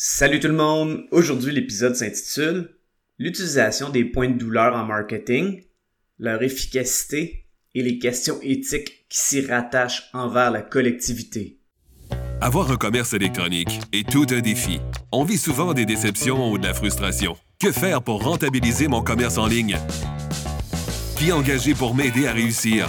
Salut tout le monde! Aujourd'hui, l'épisode s'intitule L'utilisation des points de douleur en marketing, leur efficacité et les questions éthiques qui s'y rattachent envers la collectivité. Avoir un commerce électronique est tout un défi. On vit souvent des déceptions ou de la frustration. Que faire pour rentabiliser mon commerce en ligne? Qui engager pour m'aider à réussir?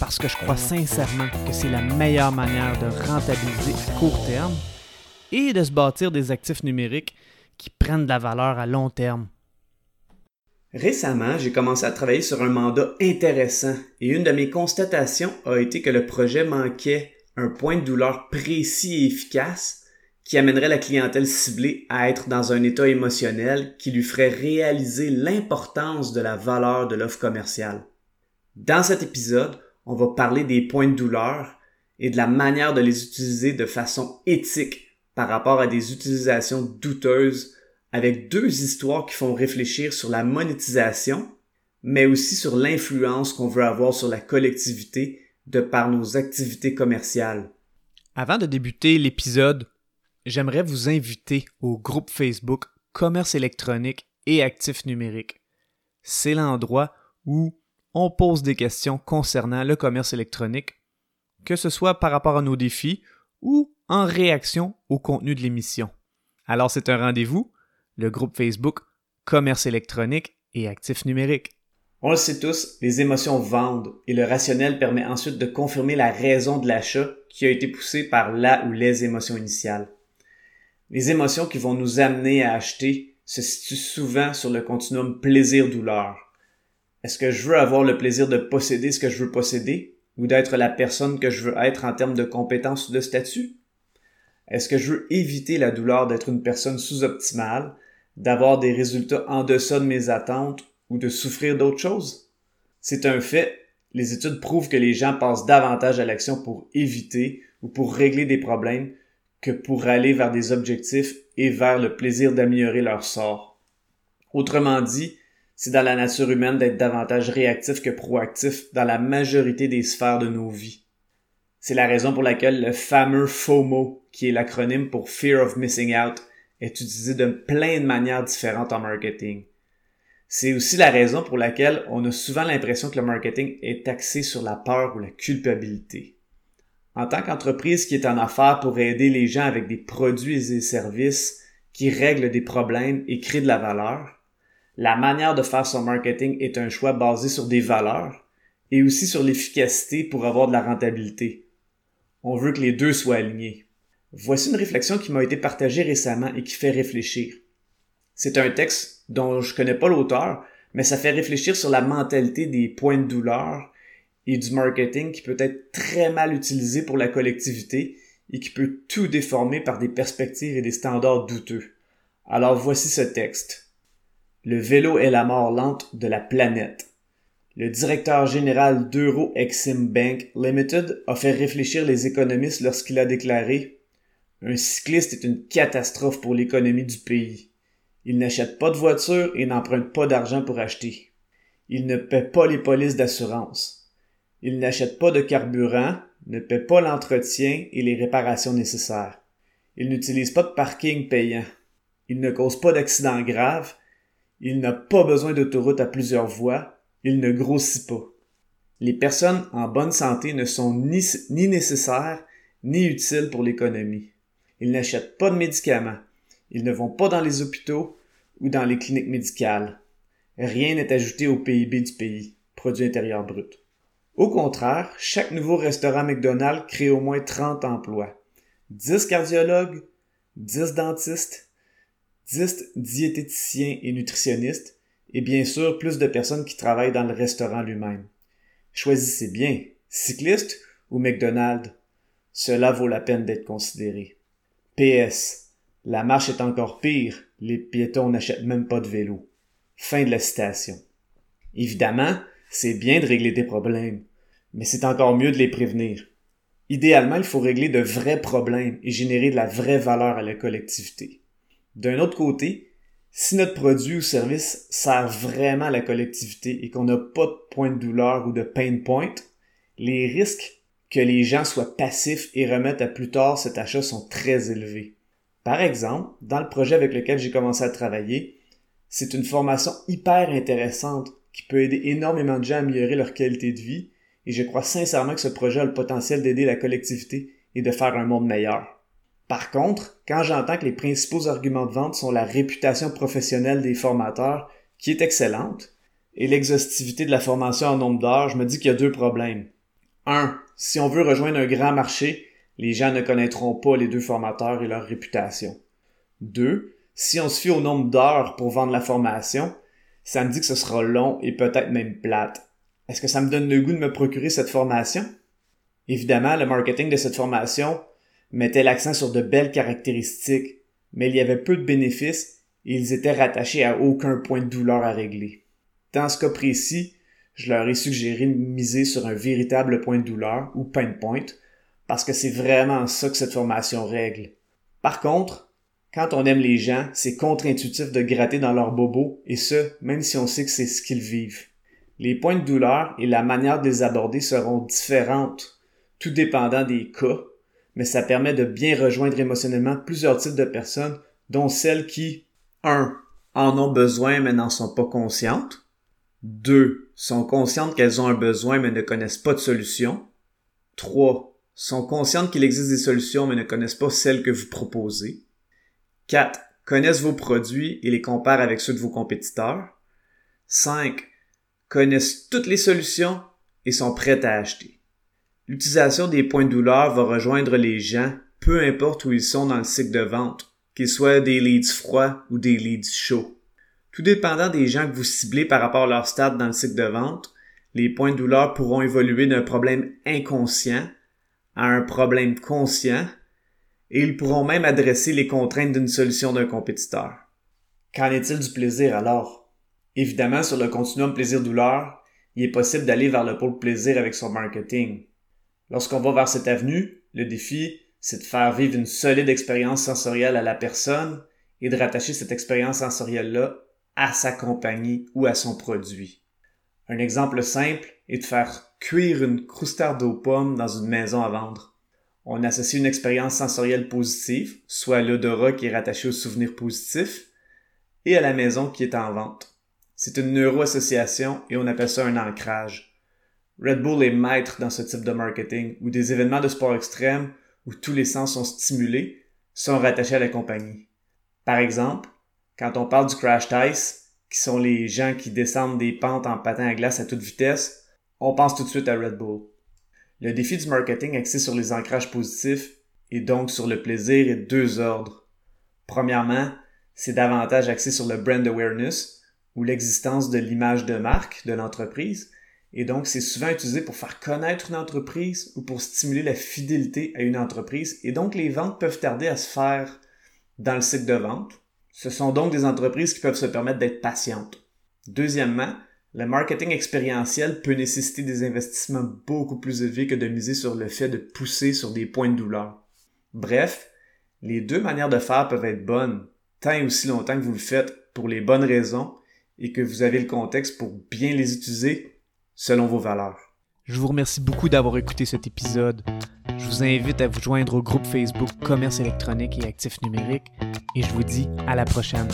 Parce que je crois sincèrement que c'est la meilleure manière de rentabiliser à court terme et de se bâtir des actifs numériques qui prennent de la valeur à long terme. Récemment, j'ai commencé à travailler sur un mandat intéressant et une de mes constatations a été que le projet manquait un point de douleur précis et efficace qui amènerait la clientèle ciblée à être dans un état émotionnel qui lui ferait réaliser l'importance de la valeur de l'offre commerciale. Dans cet épisode, on va parler des points de douleur et de la manière de les utiliser de façon éthique par rapport à des utilisations douteuses avec deux histoires qui font réfléchir sur la monétisation, mais aussi sur l'influence qu'on veut avoir sur la collectivité de par nos activités commerciales. Avant de débuter l'épisode, j'aimerais vous inviter au groupe Facebook Commerce électronique et actifs numériques. C'est l'endroit où on pose des questions concernant le commerce électronique, que ce soit par rapport à nos défis ou en réaction au contenu de l'émission. Alors c'est un rendez-vous, le groupe Facebook Commerce électronique et actifs numériques. On le sait tous, les émotions vendent et le rationnel permet ensuite de confirmer la raison de l'achat qui a été poussée par la ou les émotions initiales. Les émotions qui vont nous amener à acheter se situent souvent sur le continuum plaisir-douleur. Est-ce que je veux avoir le plaisir de posséder ce que je veux posséder ou d'être la personne que je veux être en termes de compétences ou de statut? Est-ce que je veux éviter la douleur d'être une personne sous-optimale, d'avoir des résultats en deçà de mes attentes ou de souffrir d'autres choses? C'est un fait. Les études prouvent que les gens passent davantage à l'action pour éviter ou pour régler des problèmes que pour aller vers des objectifs et vers le plaisir d'améliorer leur sort. Autrement dit, c'est dans la nature humaine d'être davantage réactif que proactif dans la majorité des sphères de nos vies. C'est la raison pour laquelle le fameux FOMO, qui est l'acronyme pour Fear of Missing Out, est utilisé de plein de manières différentes en marketing. C'est aussi la raison pour laquelle on a souvent l'impression que le marketing est axé sur la peur ou la culpabilité. En tant qu'entreprise qui est en affaires pour aider les gens avec des produits et des services qui règlent des problèmes et créent de la valeur, la manière de faire son marketing est un choix basé sur des valeurs et aussi sur l'efficacité pour avoir de la rentabilité. On veut que les deux soient alignés. Voici une réflexion qui m'a été partagée récemment et qui fait réfléchir. C'est un texte dont je connais pas l'auteur, mais ça fait réfléchir sur la mentalité des points de douleur et du marketing qui peut être très mal utilisé pour la collectivité et qui peut tout déformer par des perspectives et des standards douteux. Alors voici ce texte. Le vélo est la mort lente de la planète. Le directeur général d'Euro Exim Bank Limited a fait réfléchir les économistes lorsqu'il a déclaré un cycliste est une catastrophe pour l'économie du pays. Il n'achète pas de voiture et n'emprunte pas d'argent pour acheter. Il ne paie pas les polices d'assurance. Il n'achète pas de carburant, ne paie pas l'entretien et les réparations nécessaires. Il n'utilise pas de parking payant. Il ne cause pas d'accidents graves. Il n'a pas besoin d'autoroute à plusieurs voies. Il ne grossit pas. Les personnes en bonne santé ne sont ni, nécessaires ni utiles pour l'économie. Ils n'achètent pas de médicaments. Ils ne vont pas dans les hôpitaux ou dans les cliniques médicales. Rien n'est ajouté au PIB du pays, produit intérieur brut. Au contraire, chaque nouveau restaurant McDonald's crée au moins 30 emplois. 10 cardiologues, 10 dentistes, 10 diététiciens et nutritionnistes, et bien sûr plus de personnes qui travaillent dans le restaurant lui-même. Choisissez bien, cycliste ou McDonald's. Cela vaut la peine d'être considéré. PS. La marche est encore pire. Les piétons n'achètent même pas de vélo. Fin de la citation. Évidemment, c'est bien de régler des problèmes, mais c'est encore mieux de les prévenir. Idéalement, il faut régler de vrais problèmes et générer de la vraie valeur à la collectivité. D'un autre côté, si notre produit ou service sert vraiment à la collectivité et qu'on n'a pas de point de douleur ou de pain point, les risques que les gens soient passifs et remettent à plus tard cet achat sont très élevés. Par exemple, dans le projet avec lequel j'ai commencé à travailler, c'est une formation hyper intéressante qui peut aider énormément de gens à améliorer leur qualité de vie et je crois sincèrement que ce projet a le potentiel d'aider la collectivité et de faire un monde meilleur. Par contre, quand j'entends que les principaux arguments de vente sont la réputation professionnelle des formateurs, qui est excellente, et l'exhaustivité de la formation en nombre d'heures, je me dis qu'il y a deux problèmes. Un, si on veut rejoindre un grand marché, les gens ne connaîtront pas les deux formateurs et leur réputation. Deux, si on se fie au nombre d'heures pour vendre la formation, ça me dit que ce sera long et peut-être même plate. Est-ce que ça me donne le goût de me procurer cette formation? Évidemment, le marketing de cette formation mettait l'accent sur de belles caractéristiques, mais il y avait peu de bénéfices et ils étaient rattachés à aucun point de douleur à régler. Dans ce cas précis, je leur ai suggéré de miser sur un véritable point de douleur ou pain point parce que c'est vraiment ça que cette formation règle. Par contre, quand on aime les gens, c'est contre-intuitif de gratter dans leurs bobos et ce, même si on sait que c'est ce qu'ils vivent. Les points de douleur et la manière de les aborder seront différentes, tout dépendant des cas, mais ça permet de bien rejoindre émotionnellement plusieurs types de personnes, dont celles qui, 1. en ont besoin mais n'en sont pas conscientes, 2. sont conscientes qu'elles ont un besoin mais ne connaissent pas de solution, 3. sont conscientes qu'il existe des solutions mais ne connaissent pas celles que vous proposez, 4. connaissent vos produits et les comparent avec ceux de vos compétiteurs, 5. connaissent toutes les solutions et sont prêtes à acheter. L'utilisation des points de douleur va rejoindre les gens, peu importe où ils sont dans le cycle de vente, qu'ils soient des leads froids ou des leads chauds. Tout dépendant des gens que vous ciblez par rapport à leur stade dans le cycle de vente, les points de douleur pourront évoluer d'un problème inconscient à un problème conscient et ils pourront même adresser les contraintes d'une solution d'un compétiteur. Qu'en est-il du plaisir alors? Évidemment, sur le continuum plaisir-douleur, il est possible d'aller vers le pôle plaisir avec son marketing. Lorsqu'on va vers cette avenue, le défi, c'est de faire vivre une solide expérience sensorielle à la personne et de rattacher cette expérience sensorielle-là à sa compagnie ou à son produit. Un exemple simple est de faire cuire une croustarde aux pommes dans une maison à vendre. On associe une expérience sensorielle positive, soit l'odorat qui est rattaché au souvenir positif, et à la maison qui est en vente. C'est une neuroassociation et on appelle ça un ancrage. Red Bull est maître dans ce type de marketing, où des événements de sport extrême, où tous les sens sont stimulés, sont rattachés à la compagnie. Par exemple, quand on parle du crash ice, qui sont les gens qui descendent des pentes en patin à glace à toute vitesse, on pense tout de suite à Red Bull. Le défi du marketing axé sur les ancrages positifs et donc sur le plaisir est deux ordres. Premièrement, c'est davantage axé sur le brand awareness, ou l'existence de l'image de marque de l'entreprise, et donc, c'est souvent utilisé pour faire connaître une entreprise ou pour stimuler la fidélité à une entreprise. Et donc, les ventes peuvent tarder à se faire dans le cycle de vente. Ce sont donc des entreprises qui peuvent se permettre d'être patientes. Deuxièmement, le marketing expérientiel peut nécessiter des investissements beaucoup plus élevés que de miser sur le fait de pousser sur des points de douleur. Bref, les deux manières de faire peuvent être bonnes, tant et aussi longtemps que vous le faites pour les bonnes raisons et que vous avez le contexte pour bien les utiliser selon vos valeurs. Je vous remercie beaucoup d'avoir écouté cet épisode. Je vous invite à vous joindre au groupe Facebook Commerce électronique et actifs numériques et je vous dis à la prochaine.